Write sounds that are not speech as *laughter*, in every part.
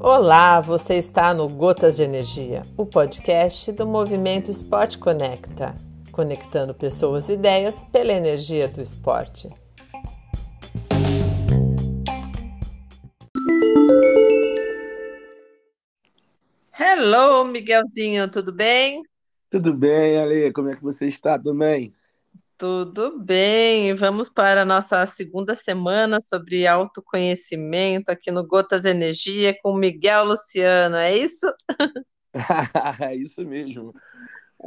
Olá, você está no Gotas de Energia, o podcast do Movimento Esporte Conecta, conectando pessoas e ideias pela energia do esporte. Hello, Miguelzinho, tudo bem? Tudo bem, Ale, como é que você está também? Tudo bem, vamos para a nossa segunda semana sobre autoconhecimento aqui no Gotas Energia com Miguel Luciano, é isso? *laughs* *laughs* é isso mesmo.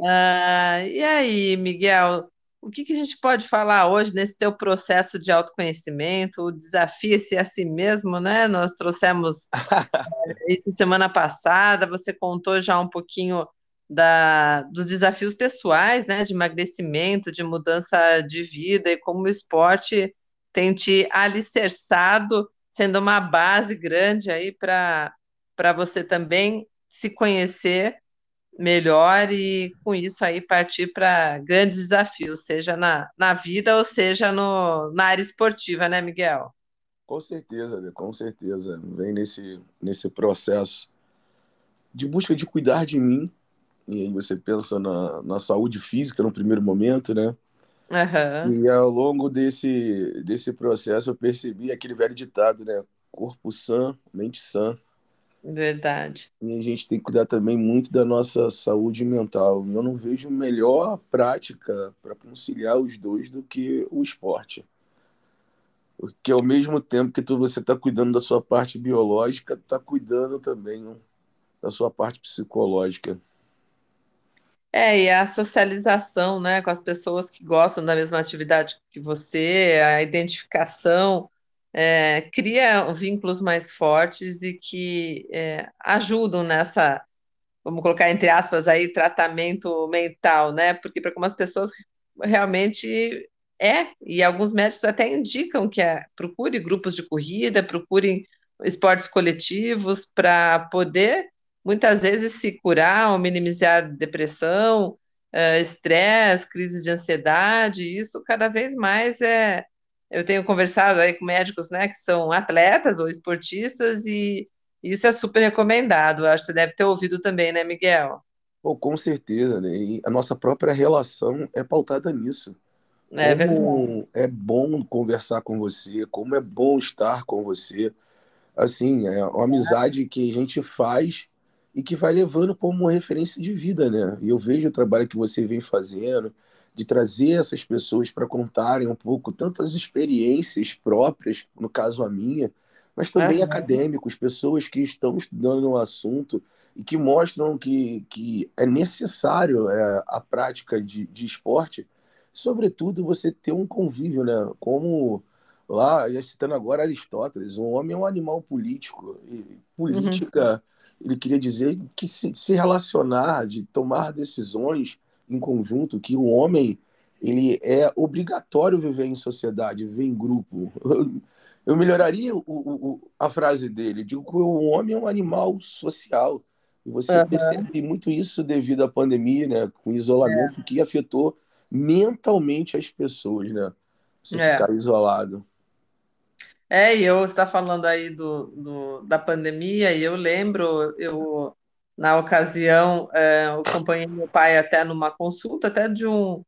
Ah, e aí, Miguel, o que, que a gente pode falar hoje nesse teu processo de autoconhecimento? O desafio-se a si mesmo, né? Nós trouxemos *laughs* isso semana passada, você contou já um pouquinho da, dos desafios pessoais, né, de emagrecimento, de mudança de vida e como o esporte tem te alicerçado, sendo uma base grande aí para você também se conhecer melhor e com isso aí partir para grandes desafios, seja na, na vida ou seja no, na área esportiva, né, Miguel? Com certeza, com certeza. Vem nesse, nesse processo de busca de cuidar de mim e aí você pensa na, na saúde física no primeiro momento, né? Uhum. E ao longo desse, desse processo eu percebi aquele velho ditado, né? Corpo sã, mente sã. Verdade. E a gente tem que cuidar também muito da nossa saúde mental. Eu não vejo melhor prática para conciliar os dois do que o esporte. Porque ao mesmo tempo que tu, você está cuidando da sua parte biológica, está cuidando também da sua parte psicológica. É, e a socialização, né, com as pessoas que gostam da mesma atividade que você, a identificação, é, cria vínculos mais fortes e que é, ajudam nessa, vamos colocar entre aspas aí, tratamento mental, né? Porque para algumas pessoas realmente é, e alguns médicos até indicam que é, procure grupos de corrida, procurem esportes coletivos para poder muitas vezes se curar ou minimizar depressão, uh, estresse, crises de ansiedade, isso cada vez mais é. Eu tenho conversado aí com médicos, né, que são atletas ou esportistas e isso é super recomendado. Eu acho que você deve ter ouvido também, né, Miguel? Pô, com certeza, né? E a nossa própria relação é pautada nisso. É como verdade. é bom conversar com você, como é bom estar com você. Assim, é uma amizade que a gente faz e que vai levando como referência de vida, né? E eu vejo o trabalho que você vem fazendo, de trazer essas pessoas para contarem um pouco tanto as experiências próprias, no caso a minha, mas também acadêmicos, pessoas que estão estudando no assunto e que mostram que, que é necessário é, a prática de, de esporte, sobretudo você ter um convívio, né? Como lá, já citando agora Aristóteles, o homem é um animal político. E Uhum. política, ele queria dizer que se, se relacionar, de tomar decisões em conjunto, que o homem ele é obrigatório viver em sociedade, viver em grupo. *laughs* Eu melhoraria o, o, a frase dele, digo que o homem é um animal social. E você Aham. percebe muito isso devido à pandemia, né, com o isolamento que afetou mentalmente as pessoas, né? Você É. ficar É. isolado. É, e eu está falando aí do, do- da pandemia, e eu lembro, eu, na ocasião, é, eu acompanhei meu pai até numa consulta, até de um,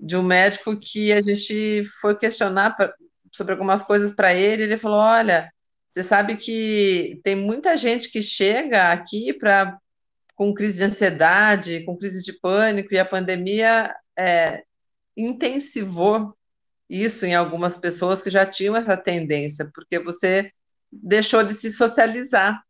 de um médico que a gente foi questionar pra- sobre algumas coisas para ele, ele falou, olha, você sabe que tem muita gente que chega aqui para com crise de ansiedade, com crise de pânico, e a pandemia é, intensivou isso em algumas pessoas que já tinham essa tendência, porque você deixou de se socializar.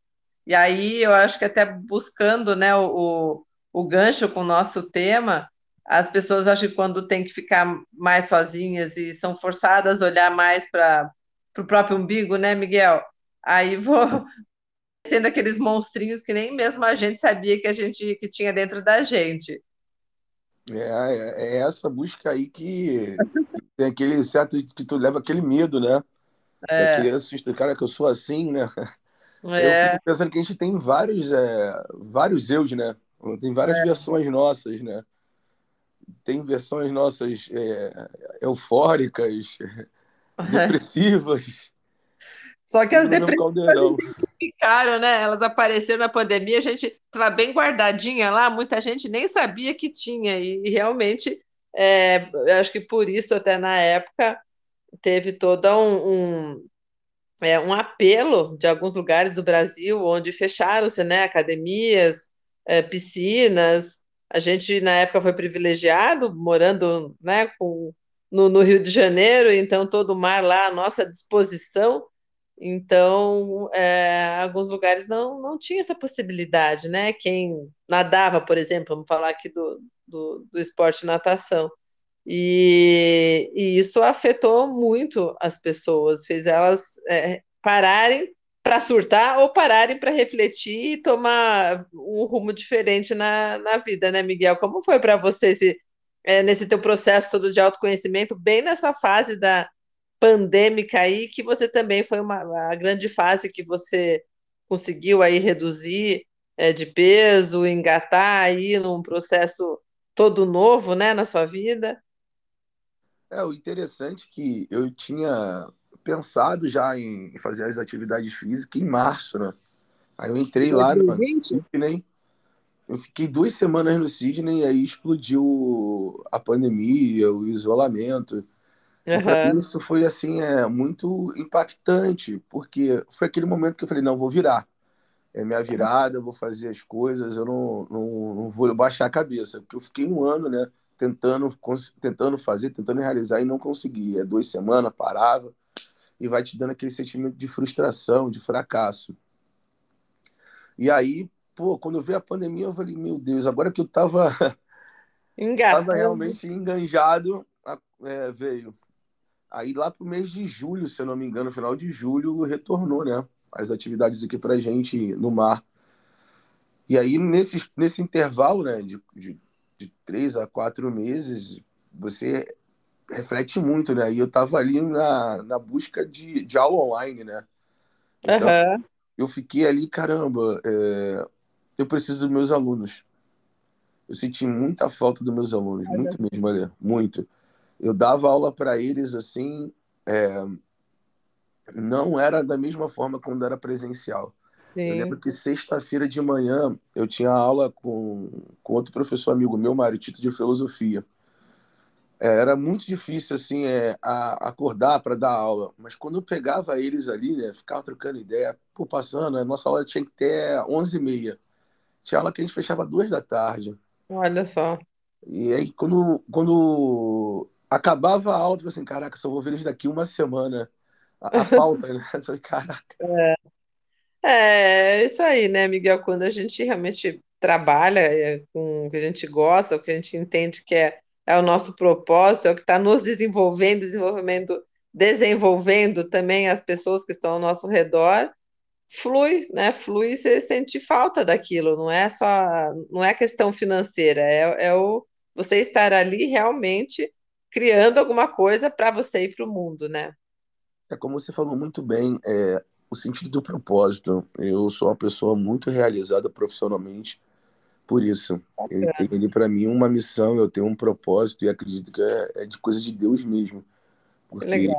E aí eu acho que até buscando né, o, o, gancho com o nosso tema, as pessoas acham que quando tem que ficar mais sozinhas e são forçadas a olhar mais para o próprio umbigo, né, Miguel? Aí vou *laughs* sendo aqueles monstrinhos que nem mesmo a gente sabia que a gente que tinha dentro da gente. É, é, é essa busca aí que tem aquele certo que tu leva aquele medo, né? É, Daquele susto, cara, que eu sou assim, né? Eu é, fico pensando que a gente tem vários, é, vários eus, né? Tem várias versões nossas, né? Tem versões nossas é, eufóricas, *laughs* depressivas. Só que as depressivas *laughs* ficaram, né? Elas apareceram na pandemia, a gente estava bem guardadinha lá, muita gente nem sabia que tinha, e realmente, é, acho que por isso, até na época, teve todo um, um, é, um apelo de alguns lugares do Brasil, onde fecharam-se né, academias, é, piscinas. A gente, na época, foi privilegiado, morando né, com, no, no Rio de Janeiro, então todo o mar lá à nossa disposição então, é, alguns lugares não, não tinha essa possibilidade, né? Quem nadava, por exemplo, vamos falar aqui do, do, do esporte natação. E, e, isso afetou muito as pessoas, fez elas é, pararem para surtar ou pararem para refletir e tomar um rumo diferente na, na vida, né, Miguel? Como foi para você esse, é, nesse teu processo todo de autoconhecimento, bem nessa fase da, pandêmica aí, que você também foi uma a grande fase que você conseguiu aí reduzir é, de peso, engatar aí num processo todo novo, né, na sua vida. É, o interessante é que eu tinha pensado já em fazer as atividades físicas em março, né? Aí eu entrei 2020? lá no Sydney, eu fiquei duas semanas no Sydney e aí explodiu a pandemia, o isolamento. Uhum. isso foi assim é muito impactante, porque foi aquele momento que eu falei, não, vou virar. É minha virada, eu vou fazer as coisas, eu não, não, não vou baixar a cabeça, porque eu fiquei um ano, né, tentando, tentando fazer, tentando realizar e não conseguia. É duas semanas, parava, e vai te dando aquele sentimento de frustração, de fracasso. E aí, pô, quando vi a pandemia, eu falei, meu Deus, agora que eu tava, *laughs* tava realmente enganjado, é, veio Aí lá pro mês de julho, se eu não me engano, final de julho, retornou, né? As atividades aqui pra gente no mar. E aí, nesse, nesse intervalo, né, de, de, de três a quatro meses, você reflete muito, né? E eu tava ali na, na busca de, de aula online, né? Então, uhum. eu fiquei ali, caramba, é, eu preciso dos meus alunos. Eu senti muita falta dos meus alunos, muito mesmo, olha, muito eu dava aula para eles assim, é, não era da mesma forma quando era presencial. Sim. Eu lembro que sexta-feira de manhã eu tinha aula com, com outro professor amigo meu, Maritito, de filosofia. É, era muito difícil assim é, a, acordar para dar aula, mas quando eu pegava eles ali, né, ficava trocando ideia, pô, passando, a nossa aula tinha que ter 11h30. Tinha aula que a gente fechava duas da tarde. Olha só. E aí, quando, quando acabava a aula, tipo assim, caraca, só vou ver eles daqui uma semana. A, a falta, né? *laughs* Falei, caraca. É. é isso aí, né, Miguel? Quando a gente realmente trabalha é, com o que a gente gosta, o que a gente entende que é, é o nosso propósito, é o que está nos desenvolvendo, desenvolvendo, desenvolvendo também as pessoas que estão ao nosso redor, flui, né? Flui você sente falta daquilo, não é só, não é questão financeira, é, é o você estar ali realmente criando alguma coisa para você e para o mundo, né? É como você falou muito bem, é, o sentido do propósito. Eu sou uma pessoa muito realizada profissionalmente por isso. Eu tenho ali para mim uma missão, eu tenho um propósito e acredito que é, é de coisa de Deus mesmo. Porque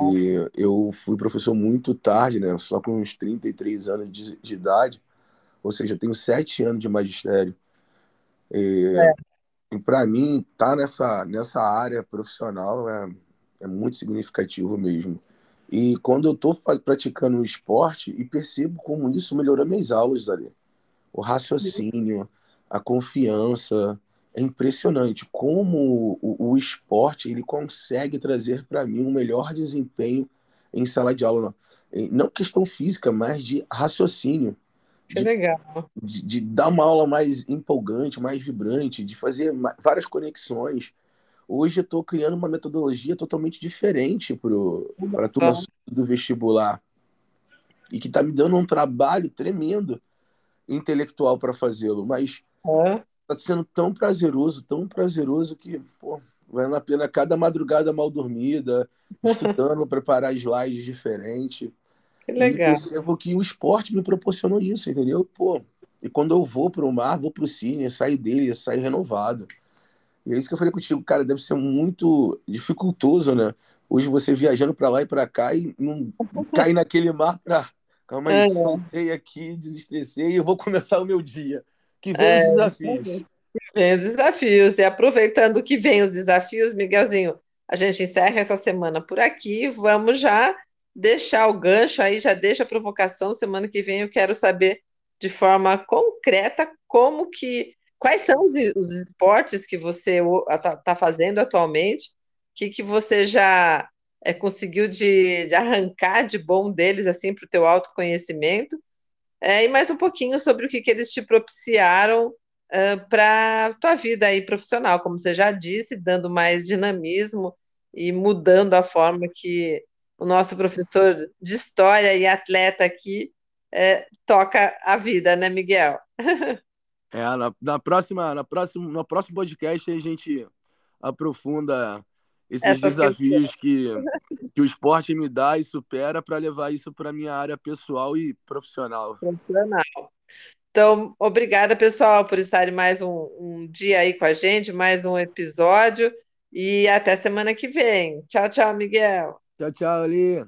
eu fui professor muito tarde, né? Só com uns 33 anos de, de idade. Ou seja, eu tenho sete anos de magistério. É, é. E para mim, estar tá nessa, nessa área profissional é, é muito significativo mesmo. E quando eu estou praticando o esporte e percebo como isso melhorou minhas aulas ali. O raciocínio, a confiança, é impressionante como o, o esporte ele consegue trazer para mim um melhor desempenho em sala de aula. Não questão física, mas de raciocínio. Que de, legal. De, de, dar uma aula mais empolgante, mais vibrante, de fazer várias conexões. Hoje eu estou criando uma metodologia totalmente diferente para a turma do vestibular e que está me dando um trabalho tremendo intelectual para fazê-lo, mas está é. sendo tão prazeroso, tão prazeroso que pô, vale a pena cada madrugada mal dormida, *laughs* estudando, preparar slides diferentes. Que legal. E percebo que o esporte me proporcionou isso, entendeu? Pô, e quando eu vou para o mar, vou para o cine, saio dele, saio renovado. E é isso que eu falei contigo, cara, deve ser muito dificultoso, né? Hoje você viajando para lá e para cá e não *laughs* cair naquele mar para. Calma aí, é. soltei aqui, desestressei e eu vou começar o meu dia. Que vem é, os desafios. Que vem os desafios. E aproveitando que vem os desafios, Miguelzinho, a gente encerra essa semana por aqui. Vamos já deixar o gancho aí, já deixa a provocação. Semana que vem eu quero saber de forma concreta como que. Quais são os, os esportes que você está tá fazendo atualmente? Que, que você já é, conseguiu de, de, arrancar de bom deles assim para o teu autoconhecimento? É, e mais um pouquinho sobre o que, que eles te propiciaram é, para a tua vida aí profissional, como você já disse, dando mais dinamismo e mudando a forma que o nosso professor de história e atleta aqui é, toca a vida, né, Miguel? *laughs* é, na, na, próxima, na próxima, no próximo podcast a gente aprofunda esses desafios que, que o esporte me dá e supera para levar isso para minha área pessoal e profissional. Profissional. Então, obrigada, pessoal, por estarem mais um, um dia aí com a gente, mais um episódio. E até semana que vem. Tchau, tchau, Miguel. Tchau, tchau, Ali.